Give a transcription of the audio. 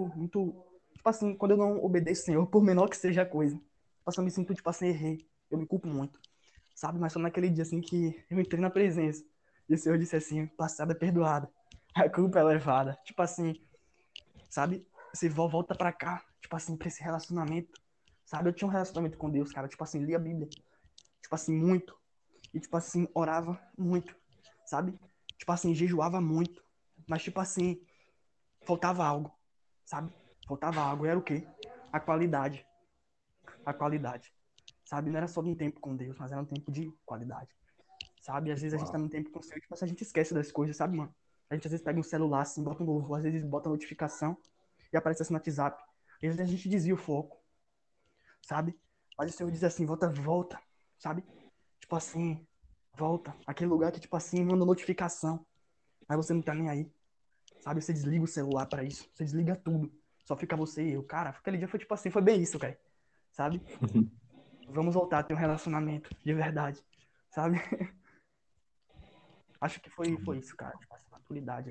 muito, muito. Tipo assim, quando eu não obedeço o Senhor, por menor que seja a coisa. Tipo assim, eu me sinto, tipo assim, errei. Eu me culpo muito. Sabe? Mas só naquele dia, assim, que eu entrei na presença. E o Senhor disse assim: passada é perdoada. A culpa é levada. Tipo assim, sabe? Você volta pra cá, tipo assim, pra esse relacionamento. Sabe? Eu tinha um relacionamento com Deus, cara. Tipo assim, lia a Bíblia. Tipo assim, muito. E, tipo assim, orava muito. Sabe? Tipo assim, jejuava muito. Mas, tipo assim, faltava algo. Sabe? Faltava algo. E era o quê? A qualidade. A qualidade. Sabe? Não era só um tempo com Deus, mas era um tempo de qualidade. Sabe? Às vezes a gente tá num tempo com o Senhor, assim, a gente esquece das coisas, sabe, mano? A gente às vezes pega um celular, assim, bota um louvor, às vezes bota notificação e aparece assim no WhatsApp. E às vezes a gente desvia o foco, sabe? Mas o Senhor diz assim, volta, volta, sabe? Tipo assim, volta. Aquele lugar que, tipo assim, manda notificação. Mas você não tá nem aí. Sabe? Você desliga o celular para isso. Você desliga tudo. Só fica você e eu. Cara, aquele dia foi tipo assim, foi bem isso, cara. Sabe? Vamos voltar a ter um relacionamento de verdade. Sabe? Acho que foi, foi isso, cara. Tipo, essa maturidade